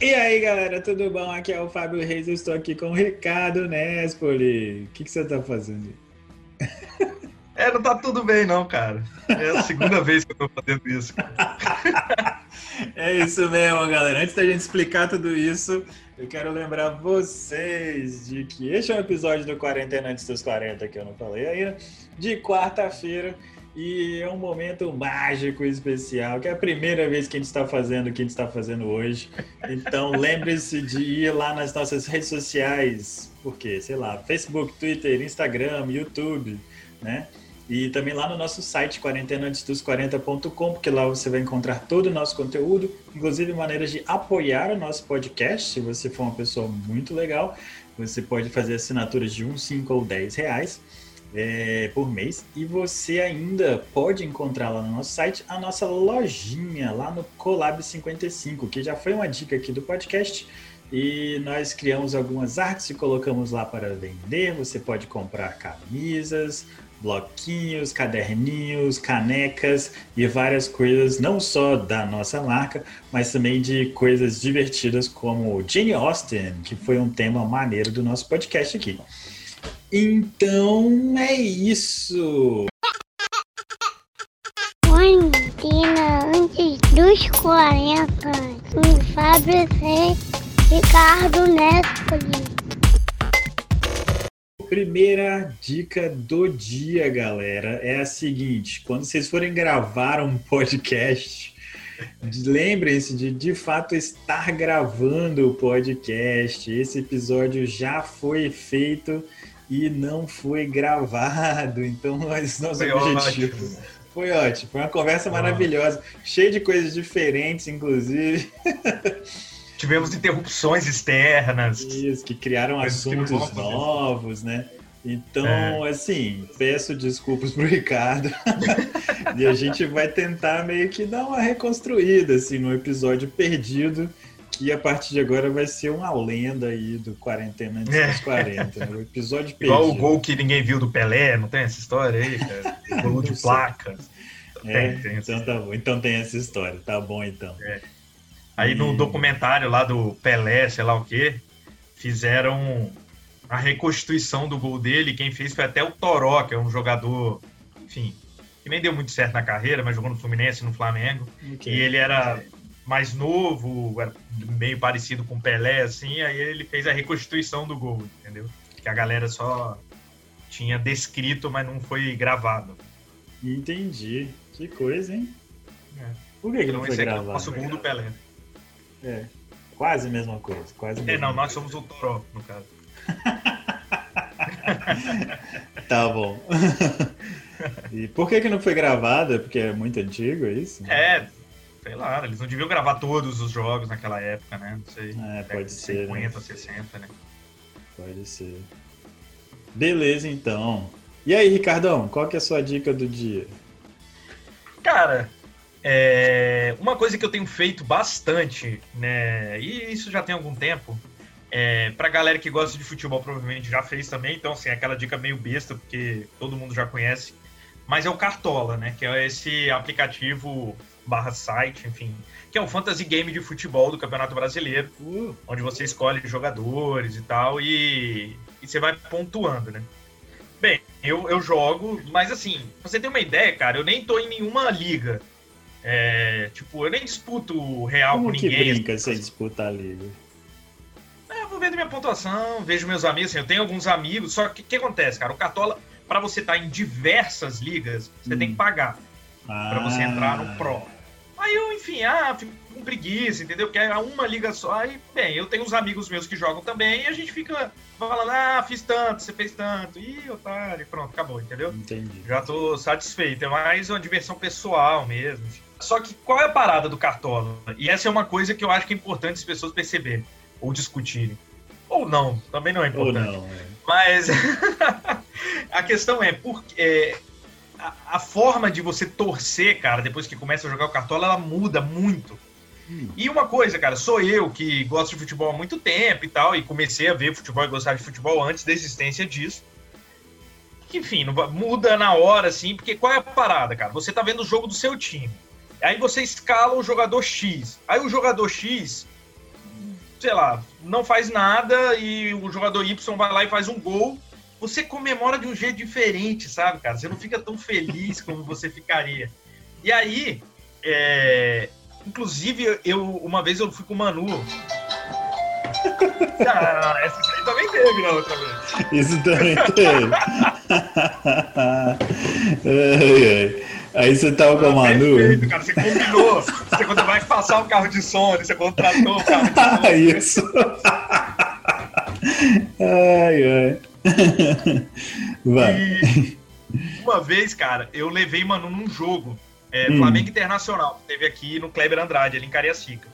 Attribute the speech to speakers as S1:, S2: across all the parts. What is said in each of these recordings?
S1: E aí, galera, tudo bom? Aqui é o Fábio Reis, eu estou aqui com o Ricardo Nespoli. O que, que você está fazendo?
S2: É, não tá tudo bem não, cara. É a segunda vez que eu tô fazendo isso.
S1: é isso mesmo, galera. Antes da gente explicar tudo isso, eu quero lembrar vocês de que este é um episódio do Quarentena Antes dos 40, que eu não falei ainda, de quarta-feira. E é um momento mágico e especial, que é a primeira vez que a gente está fazendo o que a gente está fazendo hoje. Então lembre-se de ir lá nas nossas redes sociais, porque, sei lá, Facebook, Twitter, Instagram, YouTube, né? E também lá no nosso site, quarentenaantesdos40.com, porque lá você vai encontrar todo o nosso conteúdo, inclusive maneiras de apoiar o nosso podcast. Se você for uma pessoa muito legal, você pode fazer assinaturas de 1, 5 ou 10 reais é, por mês. E você ainda pode encontrar lá no nosso site a nossa lojinha, lá no Colab 55, que já foi uma dica aqui do podcast. E nós criamos algumas artes e colocamos lá para vender. Você pode comprar camisas, bloquinhos, caderninhos, canecas e várias coisas, não só da nossa marca, mas também de coisas divertidas como Jane Austen, que foi um tema maneiro do nosso podcast aqui. Então é isso.
S3: Quarentena antes dos 40. Com Fábio C. Ricardo Nespoli.
S1: Primeira dica do dia, galera, é a seguinte: quando vocês forem gravar um podcast, lembrem-se de de fato estar gravando o podcast. Esse episódio já foi feito e não foi gravado. Então, esse nosso foi objetivo. Ótimo. Foi ótimo, foi uma conversa maravilhosa, cheia de coisas diferentes, inclusive.
S2: Tivemos interrupções externas.
S1: Isso, que criaram assuntos que novos, né? Então, é. assim, peço desculpas pro Ricardo. e a gente vai tentar meio que dar uma reconstruída, assim, no episódio perdido que a partir de agora vai ser uma lenda aí do Quarentena antes é. dos 40. Né? O episódio perdido.
S2: Igual o gol que ninguém viu do Pelé, não tem essa história aí, cara? gol de placa.
S1: É, tem, tem então tá bom. Então tem essa história. Tá bom, então. É.
S2: Aí e... no documentário lá do Pelé, sei lá o quê, fizeram a reconstituição do gol dele. Quem fez foi até o Toró, que é um jogador, enfim, que nem deu muito certo na carreira, mas jogou no Fluminense, no Flamengo. Okay. E ele era mais novo, meio parecido com Pelé, assim, aí ele fez a reconstituição do gol, entendeu? Que a galera só tinha descrito, mas não foi gravado.
S1: Entendi. Que coisa, hein? É. Por que, que então, não foi gravado? É o
S2: nosso gol do Pelé.
S1: É. Quase a mesma coisa. Quase é,
S2: não, nós somos o Toró, no caso.
S1: tá bom. e por que, que não foi gravado? É porque é muito antigo, é isso?
S2: É, sei lá, eles não deviam gravar todos os jogos naquela época, né? Não sei.
S1: É, pode ser.
S2: 50, né? 60, né?
S1: Pode ser. Beleza, então. E aí, Ricardão, qual que é a sua dica do dia?
S2: Cara, é... uma coisa que eu tenho feito bastante, né? E isso já tem algum tempo. É, pra galera que gosta de futebol, provavelmente já fez também. Então, assim, é aquela dica meio besta, porque todo mundo já conhece. Mas é o Cartola, né? Que é esse aplicativo barra site, enfim, que é um fantasy game de futebol do Campeonato Brasileiro, uh. onde você escolhe jogadores e tal, e, e você vai pontuando, né? Bem, eu, eu jogo, mas assim, pra você ter uma ideia, cara, eu nem tô em nenhuma liga. É, tipo, eu nem disputo real
S1: Como
S2: com ninguém.
S1: que brinca sem disputar a liga?
S2: É, eu vou vendo minha pontuação, vejo meus amigos, assim, eu tenho alguns amigos, só que o que acontece, cara? O Cartola, para você estar tá em diversas ligas, você hum. tem que hum. pagar ah. para você entrar no Pro. Aí eu, enfim, ah, fico com preguiça, entendeu? Porque é uma liga só. Aí, bem, eu tenho uns amigos meus que jogam também e a gente fica falando, ah, fiz tanto, você fez tanto. Ih, otário, pronto, acabou, entendeu?
S1: Entendi.
S2: Já tô satisfeito. É mais uma diversão pessoal mesmo. Só que qual é a parada do Cartola? E essa é uma coisa que eu acho que é importante as pessoas perceberem ou discutirem. Ou não, também não é importante. Não, é. Mas a questão é, porque é, a, forma de você torcer, cara, depois que começa a jogar o cartola, ela muda muito. Hum. E uma coisa, cara, sou eu que gosto de futebol há muito tempo e tal, e comecei a ver futebol e gostar de futebol antes da existência disso. Enfim, muda na hora, assim, porque qual é a parada, cara? Você tá vendo o jogo do seu time. Aí você escala o jogador X. Aí o jogador X sei lá, não faz nada e o jogador Y vai lá e faz um gol, você comemora de um jeito diferente, sabe, cara? Você não fica tão feliz como você ficaria. E aí, é... inclusive, eu uma vez eu fui com o Manu. Ah, essa aí também teve na outra vez.
S1: Isso também teve. Aí você tava com a Manu.
S2: Perfeito, cara. Você combinou. Você quando vai passar um carro de som, você contratou um carro de som.
S1: Isso. ai, ai.
S2: Vai. E uma vez, cara, eu levei Manu num jogo. É, hum. Flamengo Internacional, que teve aqui no Kleber Andrade, ali em Cariacica.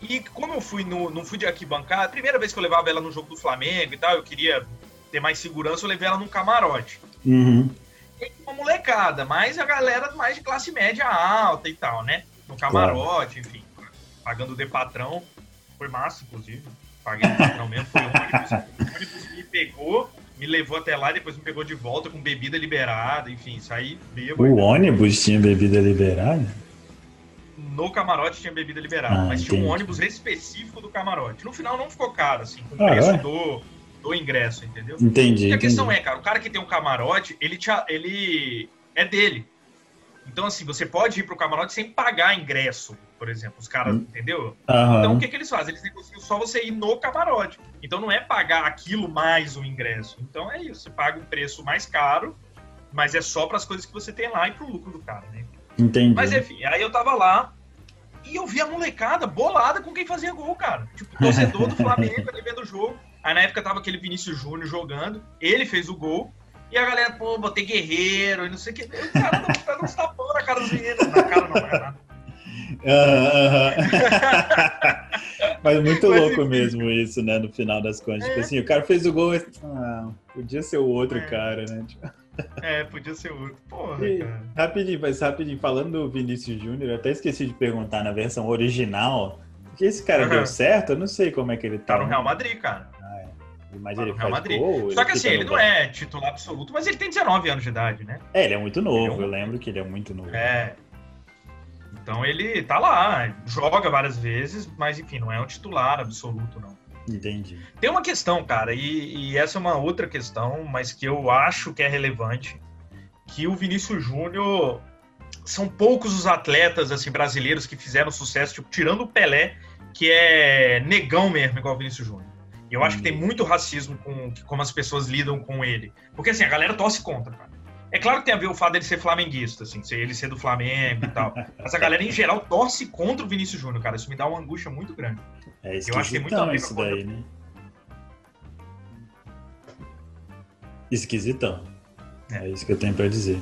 S2: E como eu fui no, não fui de arquibancada, a primeira vez que eu levava ela no jogo do Flamengo e tal, eu queria ter mais segurança, eu levei ela num camarote.
S1: Uhum.
S2: E uma molecada, mas a galera mais de classe média alta e tal, né? No camarote, claro. enfim, pagando de patrão. Foi massa, inclusive. Paguei de patrão mesmo, foi um ônibus. O ônibus me pegou, me levou até lá e depois me pegou de volta com bebida liberada, enfim, saí bêbado.
S1: O ônibus tinha bebida liberada?
S2: No camarote tinha bebida liberada, ah, mas entendi. tinha um ônibus específico do camarote. No final não ficou caro, assim, com o ah, preço é? do, do ingresso, entendeu?
S1: Entendi.
S2: E a
S1: entendi.
S2: questão é, cara, o cara que tem um camarote, ele, te, ele é dele. Então, assim, você pode ir pro camarote sem pagar ingresso, por exemplo. Os caras, hum. entendeu?
S1: Uhum.
S2: Então, o que, que eles fazem? Eles negociam só você ir no camarote. Então, não é pagar aquilo mais o ingresso. Então, é isso. Você paga um preço mais caro, mas é só para as coisas que você tem lá e pro lucro do cara, né?
S1: Entendi.
S2: Mas, enfim, aí eu tava lá e eu vi a molecada bolada com quem fazia gol, cara. Tipo, torcedor do Flamengo ali vendo o jogo. Aí, na época, tava aquele Vinícius Júnior jogando. Ele fez o gol. E a galera, pô, botei guerreiro e não sei o que. O cara tá dando uns tapão na cara dos meninos. Na cara não, é nada.
S1: Uh, uh, Mas muito Mas, louco mesmo isso, né? No final das contas. Tipo é. Tipo assim, o cara fez o gol. Ah, podia ser o outro é. cara, né? Tipo...
S2: É, podia ser outro. Porra, e, cara.
S1: Rapidinho, mas rapidinho, falando do Vinícius Júnior, eu até esqueci de perguntar na versão original. Porque esse cara uhum. deu certo? Eu não sei como é que ele tá.
S2: Tá no Real Madrid, cara.
S1: Mas ele Real Madrid. Gol,
S2: Só que assim, ele não é titular absoluto, mas ele tem 19 anos de idade, né?
S1: É, ele é muito novo, é um... eu lembro que ele é muito novo.
S2: É. Então ele tá lá, joga várias vezes, mas enfim, não é um titular absoluto, não.
S1: Entendi.
S2: Tem uma questão, cara, e, e essa é uma outra questão, mas que eu acho que é relevante, que o Vinícius Júnior são poucos os atletas assim brasileiros que fizeram sucesso, tipo, tirando o Pelé, que é negão mesmo, igual o Vinícius Júnior. E eu acho que tem uhum. muito racismo com como as pessoas lidam com ele. Porque assim, a galera torce contra, cara. É claro que tem a ver o fato dele ser flamenguista, assim, ele ser do Flamengo e tal. Mas a galera, em geral, torce contra o Vinícius Júnior, cara. Isso me dá uma angústia muito grande.
S1: É eu acho que tem muito a ver isso daí, né? Esquisitão. É. é isso que eu tenho para dizer.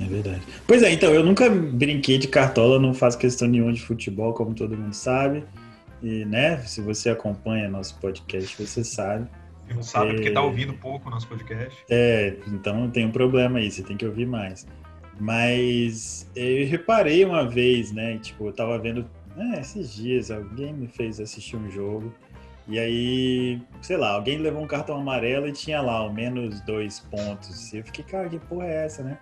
S1: É verdade. Pois é, então, eu nunca brinquei de cartola, não faço questão nenhuma de futebol, como todo mundo sabe. E, né, se você acompanha nosso podcast, você sabe.
S2: Não sabe é... porque tá ouvindo pouco o nosso podcast.
S1: É, então tem um problema aí, você tem que ouvir mais. Mas eu reparei uma vez, né, tipo, eu tava vendo, é, esses dias, alguém me fez assistir um jogo, e aí, sei lá, alguém levou um cartão amarelo e tinha lá, ao menos dois pontos. E eu fiquei, cara, que porra é essa, né?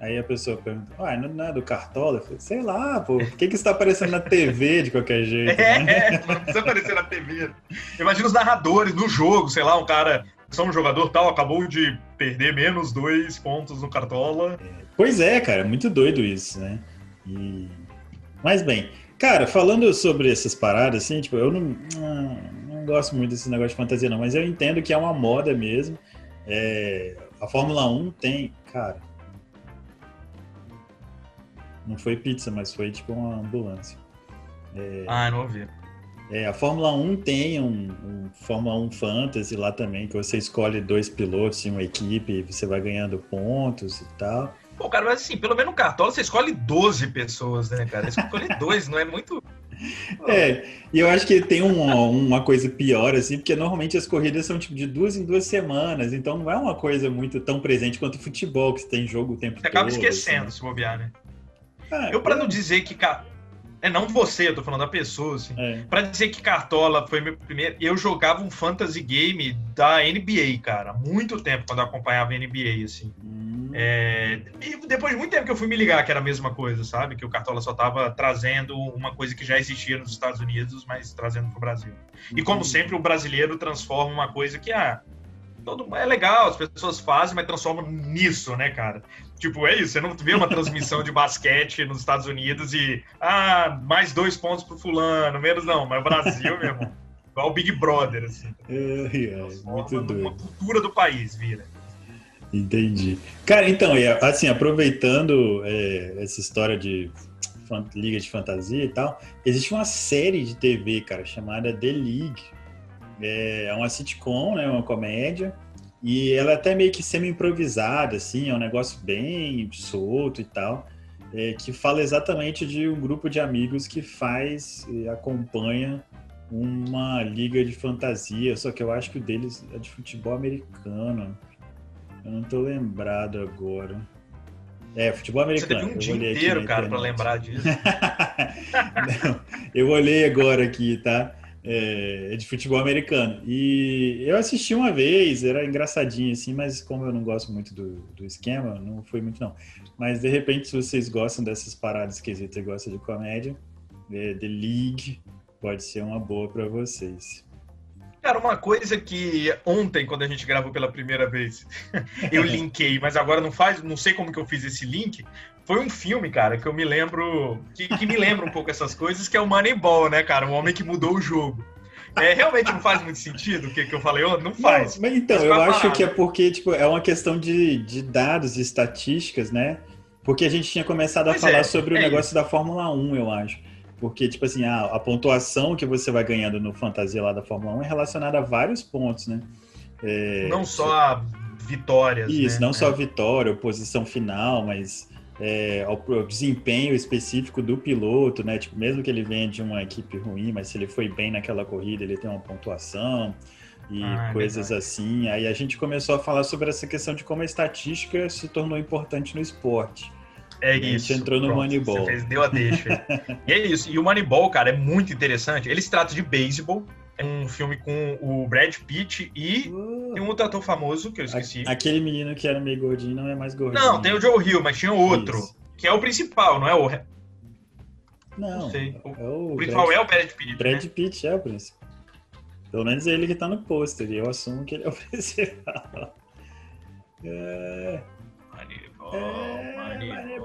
S1: Aí a pessoa pergunta, ah, não é do Cartola? Eu falei, sei lá, pô, por que, que está aparecendo na TV de qualquer jeito?
S2: É, né? não precisa aparecer na TV. Imagina os narradores do jogo, sei lá, um cara, só um jogador tal, acabou de perder menos dois pontos no Cartola.
S1: É, pois é, cara, muito doido isso, né? E... Mas bem, cara, falando sobre essas paradas, assim, tipo, eu não, não, não gosto muito desse negócio de fantasia, não, mas eu entendo que é uma moda mesmo. É... A Fórmula 1 tem, cara, não foi pizza, mas foi tipo uma ambulância.
S2: É, ah, não ouvi.
S1: É, a Fórmula 1 tem um, um, Fórmula 1 Fantasy lá também, que você escolhe dois pilotos em uma equipe e você vai ganhando pontos e tal.
S2: Pô, cara, mas assim, pelo menos no Cartola você escolhe 12 pessoas, né, cara? Você escolhe dois, não é muito.
S1: É, e eu acho que tem uma, uma coisa pior, assim, porque normalmente as corridas são tipo de duas em duas semanas, então não é uma coisa muito tão presente quanto o futebol, que você tem jogo o tempo
S2: você todo. Você acaba esquecendo, assim. se bobear, né? É, eu, para não dizer que. É, não você, eu tô falando da pessoa, assim. É. Pra dizer que Cartola foi meu primeiro. Eu jogava um fantasy game da NBA, cara. Muito tempo quando eu acompanhava a NBA, assim.
S1: Hum.
S2: É, e depois de muito tempo que eu fui me ligar que era a mesma coisa, sabe? Que o Cartola só estava trazendo uma coisa que já existia nos Estados Unidos, mas trazendo para o Brasil. E como sempre, o brasileiro transforma uma coisa que ah, todo, é legal, as pessoas fazem, mas transformam nisso, né, cara? Tipo, é isso, você não vê uma transmissão de basquete nos Estados Unidos e, ah, mais dois pontos pro fulano, menos não, mas o Brasil, meu irmão, igual o Big Brother, assim.
S1: É, é, muito doido. Uma
S2: cultura do país, vira.
S1: Entendi. Cara, então, assim, aproveitando é, essa história de liga de fantasia e tal, existe uma série de TV, cara, chamada The League. É uma sitcom, né, uma comédia, e ela é até meio que semi-improvisada, assim, é um negócio bem solto e tal, é, que fala exatamente de um grupo de amigos que faz e acompanha uma liga de fantasia, só que eu acho que o deles é de futebol americano. Eu não tô lembrado agora. É, futebol americano.
S2: Você teve um dia inteiro, cara, pra lembrar disso.
S1: não, eu olhei agora aqui, tá? É, é, de futebol americano. E eu assisti uma vez, era engraçadinho assim, mas como eu não gosto muito do, do esquema, não foi muito não. Mas de repente, se vocês gostam dessas paradas esquisitas e gostam de comédia, é, The League pode ser uma boa para vocês.
S2: Cara, uma coisa que ontem, quando a gente gravou pela primeira vez, eu linkei, mas agora não faz, não sei como que eu fiz esse link. Foi um filme, cara, que eu me lembro, que, que me lembra um pouco essas coisas, que é o Moneyball, né, cara? O homem que mudou o jogo. É, realmente não faz muito sentido o que, que eu falei, não faz.
S1: Não, mas então, mas eu acho que é porque tipo, é uma questão de, de dados e estatísticas, né? Porque a gente tinha começado a pois falar é, sobre o é negócio isso. da Fórmula 1, eu acho. Porque, tipo assim, a, a, pontuação que você vai ganhando no fantasia lá da Fórmula 1 é relacionada a vários pontos, né?
S2: É, não só a vitórias.
S1: Isso,
S2: né?
S1: não só a vitória, a posição final, mas é, ao, desempenho específico do piloto, né? Tipo, mesmo que ele venha de uma equipe ruim, mas se ele foi bem naquela corrida, ele tem uma pontuação e ah, é coisas assim. Aí a gente começou a falar sobre essa questão de como a estatística se tornou importante no esporte.
S2: É isso.
S1: A gente entrou no Pronto, Moneyball.
S2: Fez, deu a deixa. e é isso. E o Moneyball, cara, é muito interessante. Ele se trata de beisebol. É um filme com o Brad Pitt e uh, tem um outro ator famoso que eu esqueci.
S1: Aquele menino que era meio gordinho não é mais gordinho.
S2: Não, tem o Joe Hill, mas tinha outro. Isso. Que é o principal, não é o.
S1: Não, não sei.
S2: O, é o, o principal Brad, é o Brad Pitt.
S1: Brad
S2: né?
S1: Pitt é o principal. Pelo menos é ele que tá no pôster. E eu assumo que ele é o principal.
S2: É... É,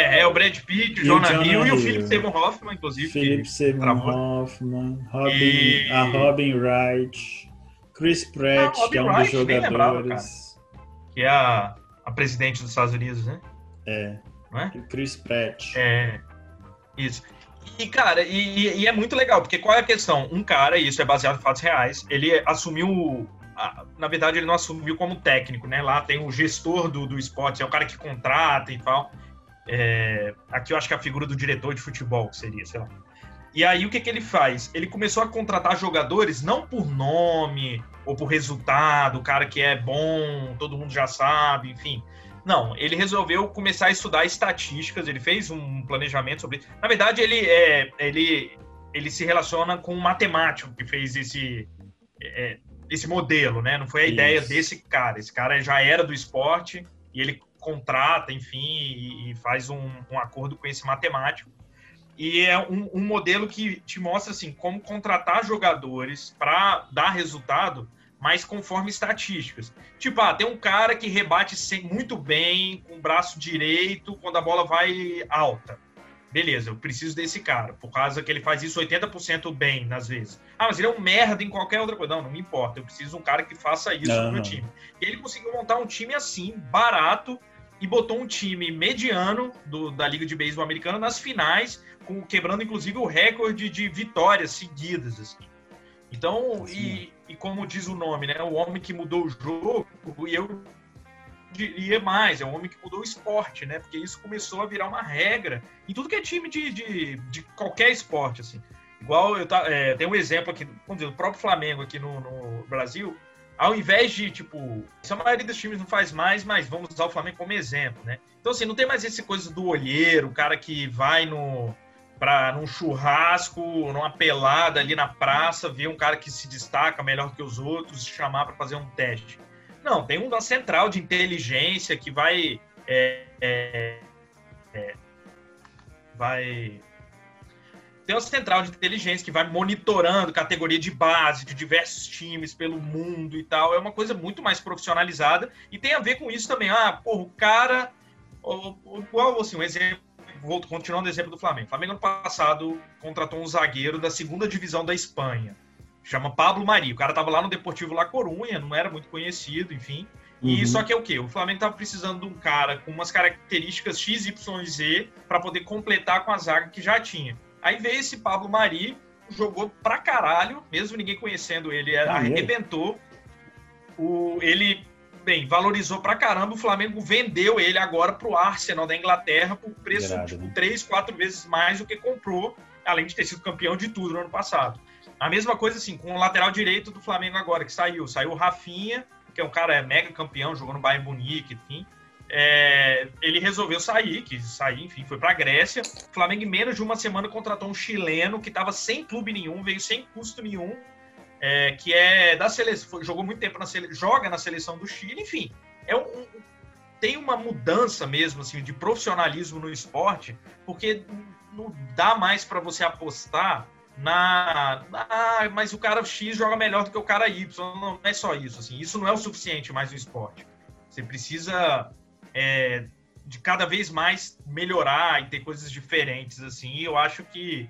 S2: é o Brad Pitt, o Jonah Hill e o Philip Seymour Hoffman, inclusive.
S1: Philip Seymour Hoffman, Robin, e... a Robin Wright, Chris Pratt, ah, que é um Wright, dos jogadores. Lembrava,
S2: que é a, a presidente dos Estados Unidos, né?
S1: É. Não é? Chris Pratt.
S2: É. Isso. E, cara, e, e, é muito legal, porque qual é a questão? Um cara, e isso é baseado em fatos reais, ele assumiu na verdade, ele não assumiu como técnico, né? Lá tem o gestor do, do esporte, é o cara que contrata e tal. É, aqui eu acho que é a figura do diretor de futebol seria, sei lá. E aí o que, que ele faz? Ele começou a contratar jogadores não por nome ou por resultado, o cara que é bom, todo mundo já sabe, enfim. Não, ele resolveu começar a estudar estatísticas, ele fez um planejamento sobre. Na verdade, ele é, ele, ele se relaciona com um matemático que fez esse, é, esse modelo, né? Não foi a Isso. ideia desse cara. Esse cara já era do esporte e ele contrata, enfim, e, e faz um, um, acordo com esse matemático. E é um, um, modelo que te mostra assim como contratar jogadores para dar resultado, mas conforme estatísticas. Tipo, ah, tem um cara que rebate muito bem com o braço direito quando a bola vai alta beleza, eu preciso desse cara, por causa que ele faz isso 80% bem, nas vezes. Ah, mas ele é um merda em qualquer outra coisa. Não, não me importa, eu preciso de um cara que faça isso uhum. no meu time. E ele conseguiu montar um time assim, barato, e botou um time mediano do, da Liga de Beisebol Americana nas finais, com, quebrando inclusive o recorde de vitórias seguidas. Assim. Então, e, e, como diz o nome, né? O homem que mudou o jogo, e eu diria mais, é um homem que mudou o esporte, né? Porque isso começou a virar uma regra em tudo que é time de, de, de qualquer esporte, assim. Igual eu tá, é, tem um exemplo aqui, vamos dizer, o próprio Flamengo aqui no, no Brasil, ao invés de, tipo, isso a maioria dos times não faz mais, mas vamos usar o Flamengo como exemplo, né? Então, assim, não tem mais essa coisa do olheiro, o cara que vai no para num churrasco, numa pelada ali na praça, ver um cara que se destaca melhor que os outros, chamar para fazer um teste. Não, tem uma central de inteligência que vai. É, é, é, vai. Tem uma central de inteligência que vai monitorando categoria de base de diversos times pelo mundo e tal. É uma coisa muito mais profissionalizada e tem a ver com isso também. Ah, porra, o cara. Igual assim, um exemplo vou continuando o exemplo do Flamengo. O Flamengo ano passado contratou um zagueiro da segunda divisão da Espanha. Chama Pablo Mari. O cara tava lá no Deportivo La Corunha, não era muito conhecido, enfim. E uhum. só que é o quê? O Flamengo tava precisando de um cara com umas características X, Y e Z para poder completar com a zaga que já tinha. Aí veio esse Pablo Mari, jogou pra caralho, mesmo ninguém conhecendo ele, ah, arrebentou. O, ele bem, valorizou pra caramba. O Flamengo vendeu ele agora pro Arsenal da Inglaterra por preço Gerado, tipo, né? três, quatro vezes mais do que comprou, além de ter sido campeão de tudo no ano passado. A mesma coisa assim com o lateral direito do Flamengo agora, que saiu. Saiu o Rafinha, que é um cara é mega campeão, jogou no Bayern Munique, enfim. É, ele resolveu sair, quis sair, enfim, foi para a Grécia. O Flamengo, em menos de uma semana, contratou um chileno que estava sem clube nenhum, veio sem custo nenhum, é, que é da seleção, jogou muito tempo na seleção, joga na seleção do Chile, enfim, é um, um, tem uma mudança mesmo assim de profissionalismo no esporte, porque não dá mais para você apostar na, na, mas o cara X joga melhor do que o cara Y, não, não é só isso, assim, isso não é o suficiente mais no esporte. Você precisa é, de cada vez mais melhorar e ter coisas diferentes assim. E eu acho que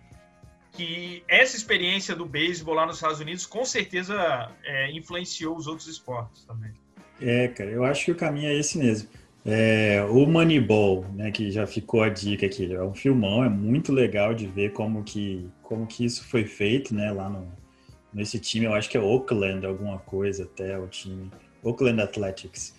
S2: que essa experiência do beisebol lá nos Estados Unidos com certeza é, influenciou os outros esportes também.
S1: É, cara, eu acho que o caminho é esse mesmo. É, o Moneyball, né, que já ficou a dica aqui, é um filmão, é muito legal de ver como que, como que isso foi feito, né, lá no, nesse time, eu acho que é Oakland, alguma coisa até, o time, Oakland Athletics.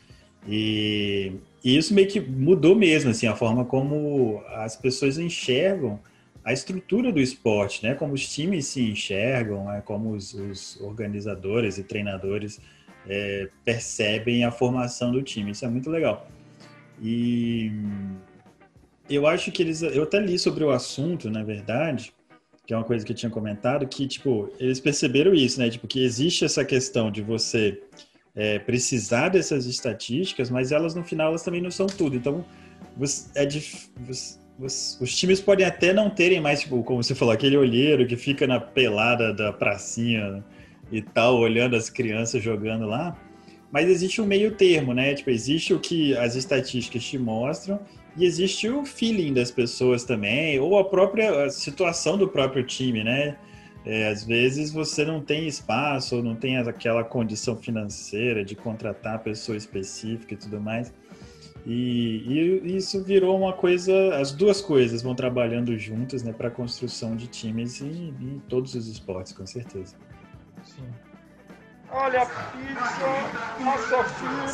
S1: E, e isso meio que mudou mesmo, assim, a forma como as pessoas enxergam a estrutura do esporte, né? Como os times se enxergam, né? como os, os organizadores e treinadores é, percebem a formação do time. Isso é muito legal. E eu acho que eles, eu até li sobre o assunto, na verdade, que é uma coisa que eu tinha comentado, que tipo eles perceberam isso, né? Tipo que existe essa questão de você é, precisar dessas estatísticas, mas elas no final elas também não são tudo. Então você, é dif, você, os, os, times podem até não terem mais, tipo, como você falou, aquele olheiro que fica na pelada da pracinha e tal, olhando as crianças jogando lá. Mas existe um meio termo, né? Tipo, existe o que as estatísticas te mostram e existe o feeling das pessoas também, ou a própria a situação do próprio time, né? É, às vezes você não tem espaço ou não tem aquela condição financeira de contratar a pessoa específica e tudo mais. E, e, isso virou uma coisa, as duas coisas vão trabalhando juntas né, para a construção de times em, em, todos os esportes, com certeza. Sim.
S2: Olha a pizza, massa fina.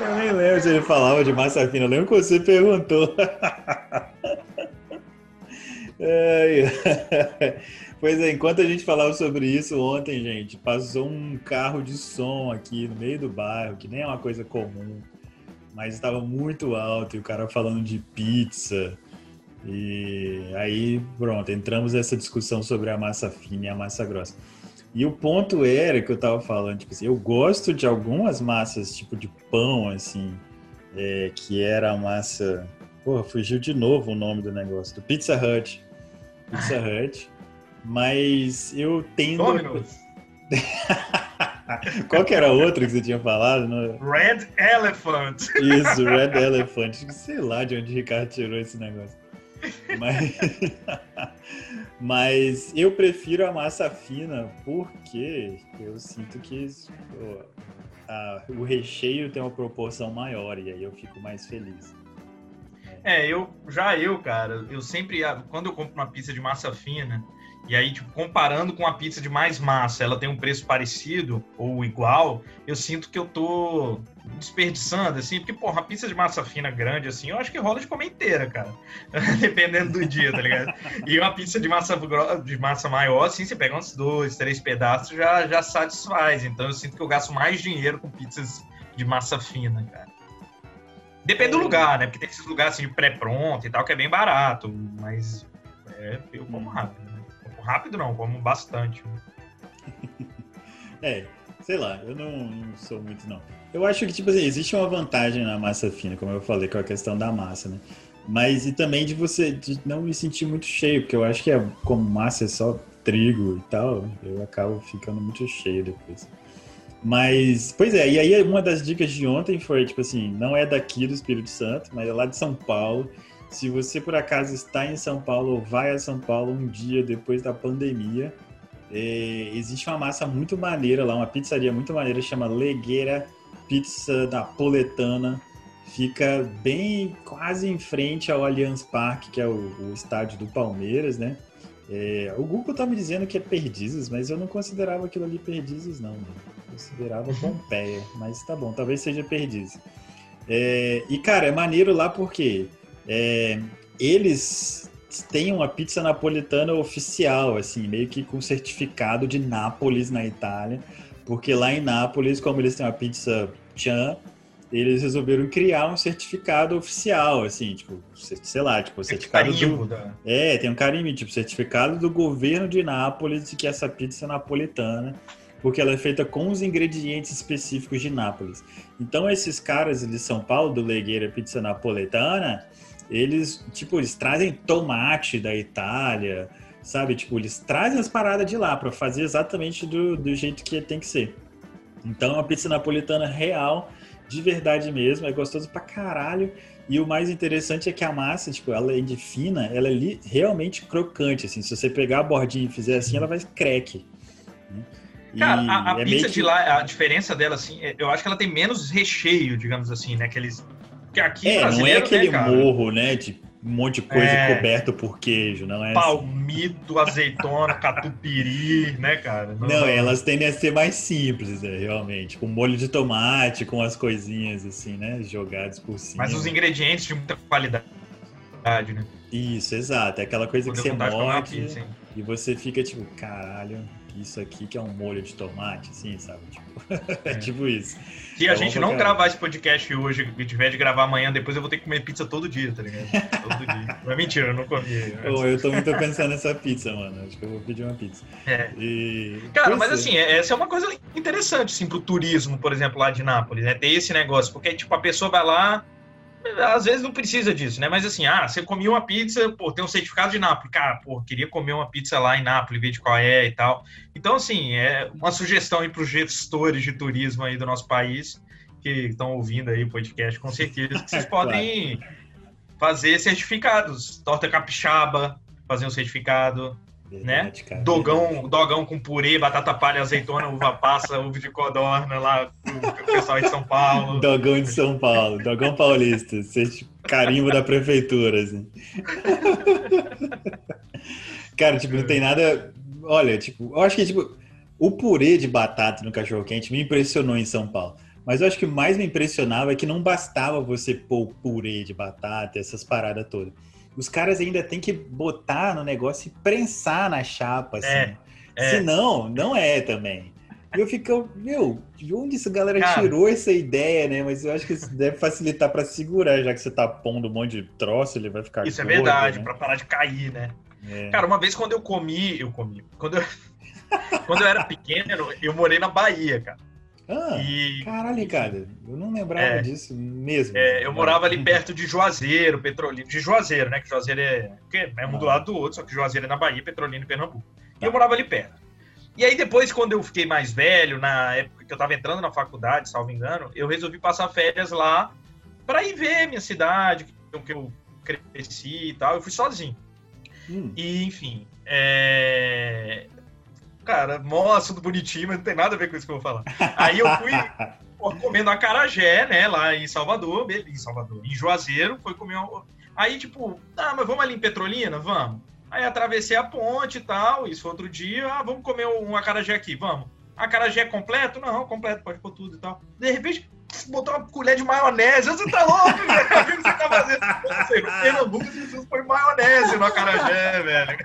S1: Eu nem lembro se ele falava de massa fina, eu lembro que você perguntou. é, Pois é, enquanto a gente falava sobre isso ontem, gente, passou um carro de som aqui no meio do bairro, que nem é uma coisa comum, mas estava muito alto e o cara falando de pizza. E aí, pronto, entramos nessa discussão sobre a massa fina e a massa grossa. E o ponto era que eu tava falando, tipo assim, eu gosto de algumas massas, tipo de pão, assim, é, que era a massa. Porra, fugiu de novo o nome do negócio, do Pizza Hut. Pizza Hut. Mas eu tendo. Qual que era outro que você tinha falado? No...
S2: Red Elephant.
S1: Isso, Red Elephant. Sei lá de onde o Ricardo tirou esse negócio. Mas, Mas eu prefiro a massa fina porque eu sinto que pô, a, o recheio tem uma proporção maior e aí eu fico mais feliz.
S2: É, eu já eu, cara, eu sempre quando eu compro uma pizza de massa fina, e aí, tipo, comparando com a pizza de mais massa, ela tem um preço parecido ou igual, eu sinto que eu tô desperdiçando, assim, porque, porra, a pizza de massa fina grande, assim, eu acho que rola de comer inteira, cara. Dependendo do dia, tá ligado? E uma pizza de massa, de massa maior, assim, você pega uns dois, três pedaços, já, já satisfaz. Então eu sinto que eu gasto mais dinheiro com pizzas de massa fina, cara. Depende do lugar, né? Porque tem esses lugares assim de pré-pronto e tal, que é bem barato, mas é, eu como rápido rápido não, como bastante.
S1: é, sei lá, eu não, não, sou muito, não. Eu acho que, tipo assim, existe uma vantagem na massa fina, como eu falei, com a questão da massa, né? Mas e também de você de não me sentir muito cheio, porque eu acho que é, como massa é só trigo e tal, eu acabo ficando muito cheio depois. Mas, pois é, e aí uma das dicas de ontem foi, tipo assim, não é daqui do Espírito Santo, mas é lá de São Paulo. Se você por acaso está em São Paulo ou vai a São Paulo um dia depois da pandemia, é, existe uma massa muito maneira lá, uma pizzaria muito maneira, chama Legueira Pizza Napoletana. Fica bem quase em frente ao Allianz Parque, que é o, o estádio do Palmeiras, né? É, o Google tá me dizendo que é Perdizes, mas eu não considerava aquilo ali Perdizes, não. Mano. Considerava uhum. Pompeia, mas tá bom, talvez seja Perdizes. É, e, cara, é maneiro lá porque é, eles têm uma pizza napolitana oficial, assim, meio que com certificado de Nápoles na Itália, porque lá em Nápoles, como eles têm uma pizza Chan, eles resolveram criar um certificado oficial, assim, tipo, sei lá, tipo, certificado do... Da... É, tem um carimbo, tipo, certificado do governo de Nápoles de que essa pizza é napolitana, porque ela é feita com os ingredientes específicos de Nápoles. Então, esses caras de São Paulo, do Legueira Pizza Napoletana, eles, tipo, eles trazem tomate da Itália, sabe? Tipo, eles trazem as paradas de lá para fazer exatamente do, do jeito que tem que ser. Então, a pizza napolitana real, de verdade mesmo, é gostoso pra caralho. E o mais interessante é que a massa, tipo, é de fina, ela é realmente crocante, assim. Se você pegar a bordinha e fizer assim, ela vai crack.
S2: Né? Cara, a, a é pizza de lá, a diferença dela, assim, é, eu acho que ela tem menos recheio, digamos assim, né? Aqueles
S1: porque aqui é, não é aquele né, morro, né? De um monte de coisa é... coberto por queijo, não é?
S2: Assim. Palmito, assim. azeitona, catupiry, né, cara?
S1: Não, não, elas tendem a ser mais simples, né, realmente. Com molho de tomate, com as coisinhas assim, né? Jogadas por cima.
S2: Mas os ingredientes de muita qualidade, né?
S1: Isso, exato. É aquela coisa que você morde e você fica tipo, caralho, isso aqui que é um molho de tomate, assim, sabe? Tipo, é. é tipo isso.
S2: Se a é gente não gravar esse podcast hoje e tiver de gravar amanhã, depois eu vou ter que comer pizza todo dia, tá ligado? Todo dia. Não é mentira, eu não comi.
S1: Oh, eu tô muito pensando nessa pizza, mano. Acho que eu vou pedir uma pizza.
S2: É. E... Cara, mas assim, é, essa é uma coisa interessante, assim, pro turismo, por exemplo, lá de Nápoles, né? Ter esse negócio, porque, tipo, a pessoa vai lá, às vezes não precisa disso, né? Mas assim, ah, você comia uma pizza, pô, tem um certificado de Nápoles. Cara, pô, queria comer uma pizza lá em Nápoles, ver de qual é e tal. Então, assim, é uma sugestão aí para os gestores de turismo aí do nosso país, que estão ouvindo aí o podcast, com certeza, que vocês podem claro. fazer certificados. Torta capixaba, fazer um certificado né? Cara, dogão, dogão com purê, batata palha, azeitona, uva passa, uva de codorna lá, o pessoal de São Paulo.
S1: Dogão de São Paulo, dogão paulista, carimbo da prefeitura, assim. Cara, tipo, não tem nada. Olha, tipo, eu acho que tipo, o purê de batata no cachorro quente me impressionou em São Paulo. Mas eu acho que o mais me impressionava é que não bastava você pôr purê de batata, essas paradas todas os caras ainda têm que botar no negócio e prensar na chapa, assim. É, é. Senão, não é também. E eu fico, meu, de onde essa galera cara, tirou essa ideia, né? Mas eu acho que isso deve facilitar para segurar, já que você tá pondo um monte de troço, ele vai ficar.
S2: Isso é gordo, é verdade, né? para parar de cair, né? É. Cara, uma vez quando eu comi, eu comi. Quando eu, quando eu era pequeno, eu morei na Bahia, cara.
S1: Ah, e, caralho, cara, eu não lembrava é, disso mesmo.
S2: É, eu morava ali perto de Juazeiro, Petrolina, de Juazeiro, né? Que Juazeiro é, é um ah. do lado do outro, só que Juazeiro é na Bahia, Petrolina em Pernambuco. E eu tá. morava ali perto. E aí depois, quando eu fiquei mais velho, na época que eu tava entrando na faculdade, salvo engano, eu resolvi passar férias lá para ir ver minha cidade, que eu cresci e tal. Eu fui sozinho. Hum. E, enfim, é cara, nossa, tudo bonitinho, mas não tem nada a ver com isso que eu vou falar. Aí eu fui comendo acarajé, né, lá em Salvador, em Salvador, em Juazeiro, foi comer uma... Aí, tipo, ah, mas vamos ali em Petrolina? Vamos. Aí atravessei a ponte e tal, isso outro dia, ah, vamos comer um acarajé aqui, vamos. Acarajé completo? Não, completo, pode pôr tudo e tal. De repente, botou uma colher de maionese. Você tá louco, velho? O que você tá fazendo? No Pernambuco, Jesus põe maionese no acarajé, velho.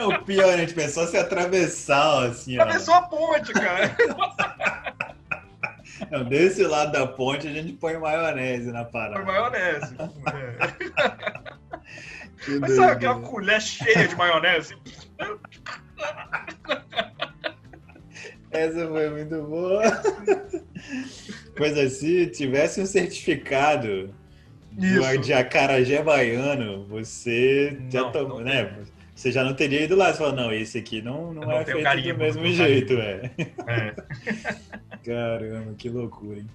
S1: O pior, a gente pensou se atravessar, assim,
S2: Atravessou ó. a ponte, cara.
S1: Não, desse lado da ponte a gente põe maionese na parada.
S2: Põe maionese. É. Mas sabe aquela colher cheia de maionese?
S1: Essa foi muito boa. Pois assim, tivesse um certificado
S2: Isso.
S1: de acarajé baiano, você já
S2: Não,
S1: tomou,
S2: não
S1: né? Você já não teria ido lá e falou, não, esse aqui não, não,
S2: Eu não
S1: é feito
S2: carimbo,
S1: do mesmo jeito, é.
S2: É.
S1: Caramba, que loucura, hein?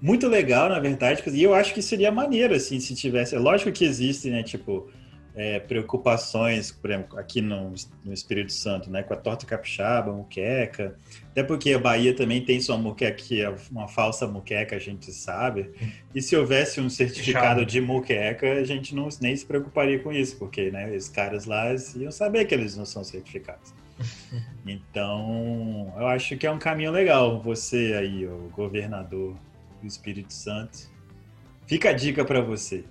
S1: Muito legal, na verdade, e eu acho que seria maneiro, assim, se tivesse. É lógico que existem, né, tipo, é, preocupações, por exemplo, aqui no, no Espírito Santo, né, com a torta capixaba, muqueca, até porque a Bahia também tem sua muqueca, que é uma falsa muqueca, a gente sabe, e se houvesse um certificado de muqueca, a gente não, nem se preocuparia com isso, porque, né, os caras lá iam saber que eles não são certificados. Então, eu acho que é um caminho legal. Você aí, o governador do Espírito Santo. Fica a dica para você.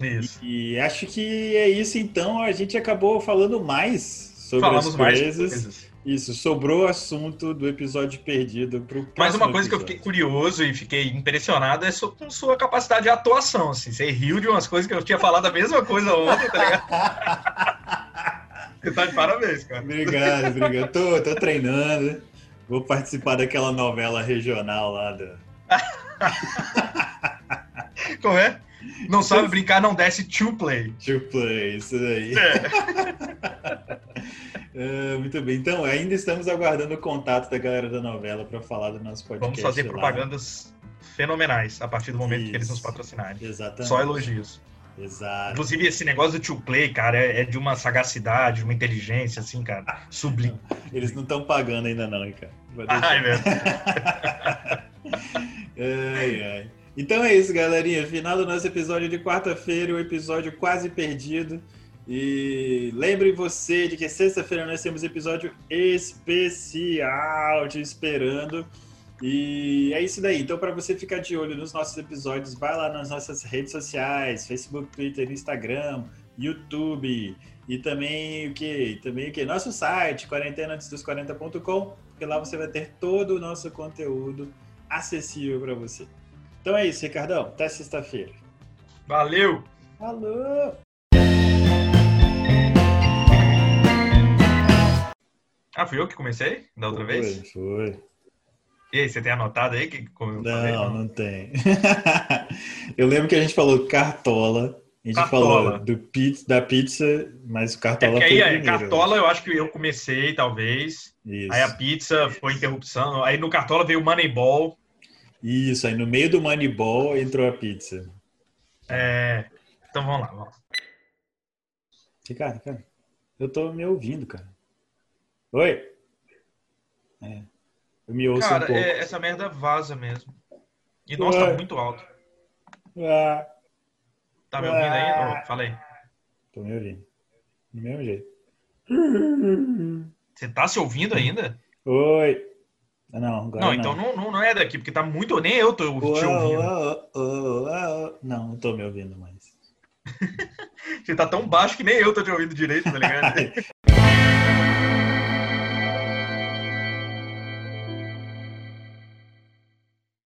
S2: Isso.
S1: E acho que é isso então. A gente acabou falando mais sobre
S2: Falamos
S1: as
S2: mais
S1: coisas.
S2: coisas.
S1: Isso, sobrou o assunto do episódio perdido pro
S2: Mas
S1: próximo
S2: uma coisa que eu
S1: episódio.
S2: fiquei curioso e fiquei impressionado é com sua capacidade de atuação. Assim. Você riu de umas coisas que eu tinha falado a mesma coisa ontem, tá ligado? Você tá de parabéns, cara.
S1: obrigado, obrigado. Tô, tô treinando. Vou participar daquela novela regional lá da.
S2: Como é? Não sabe brincar, não desce to play.
S1: To Play, isso daí.
S2: É.
S1: Ah, muito bem. Então, ainda estamos aguardando o contato da galera da novela para falar do nosso podcast.
S2: Vamos fazer
S1: lá.
S2: propagandas fenomenais a partir do momento que eles
S1: Isso.
S2: nos patrocinarem.
S1: Exatamente.
S2: Só elogios.
S1: Exato.
S2: Inclusive, esse negócio do to play, cara, é é de uma sagacidade, de uma inteligência, assim, cara, sublime.
S1: Eles não estão pagando ainda não, cara. Deixar.
S2: Ai, velho.
S1: Ai, ai. Então é isso, galerinha. Final do nosso episódio de quarta-feira, o episódio quase perdido. E lembre você de que sexta-feira nós temos episódio especial te esperando. E é isso daí. Então, para você ficar de olho nos nossos episódios, vai lá nas nossas redes sociais: Facebook, Twitter, Instagram, YouTube. E também o que? Também o que? Nosso site, quarentenaantesdos40.com, porque lá você vai ter todo o nosso conteúdo acessível para você. Então é isso, Ricardão. Até sexta-feira.
S2: Valeu!
S1: Falou!
S2: Ah, fui eu que comecei da outra vez?
S1: Foi, foi.
S2: E aí, você tem anotado aí que eu falei?
S1: Não, não tem. eu lembro que a gente falou cartola. A gente
S2: Cartola.
S1: falou do pizza, da pizza, mas o
S2: É
S1: cartola
S2: porque aí,
S1: foi
S2: é,
S1: primeiro.
S2: Cartola eu acho que eu comecei, talvez.
S1: Isso.
S2: Aí a pizza foi interrupção. Aí no Cartola veio o Moneyball.
S1: Isso, aí no meio do Moneyball entrou a pizza.
S2: É... Então vamos lá, vamos lá.
S1: Ricardo, Ricardo, eu tô me ouvindo, cara. Oi? É. Eu me ouço um
S2: Cara,
S1: pouco.
S2: é- essa merda vaza mesmo. E nossa,
S1: Ué.
S2: tá muito alto.
S1: Ah,
S2: Tá me ouvindo aí?
S1: Ué.
S2: Ô, fala aí.
S1: tô me ouvindo. Do mesmo jeito.
S2: Você tá se ouvindo ainda?
S1: Oi. Ah, Não, agora
S2: Não, então não, não, não é daqui, porque tá muito. Nem eu tô te
S1: Uou,
S2: ouvindo.
S1: uou, uou. Não, não tô me ouvindo mais.
S2: Você tá tão baixo que nem eu tô te ouvindo direito, tá ligado?